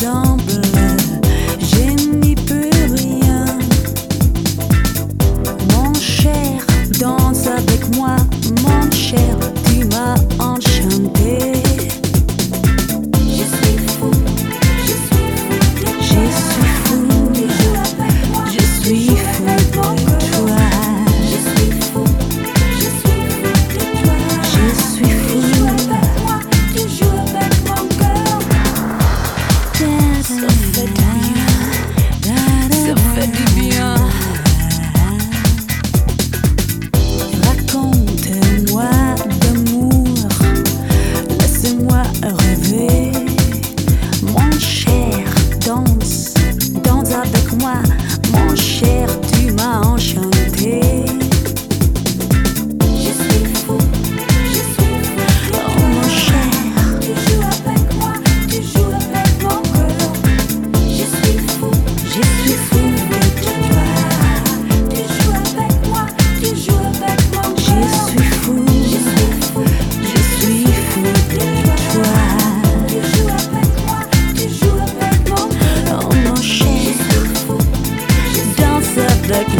don't de aquí.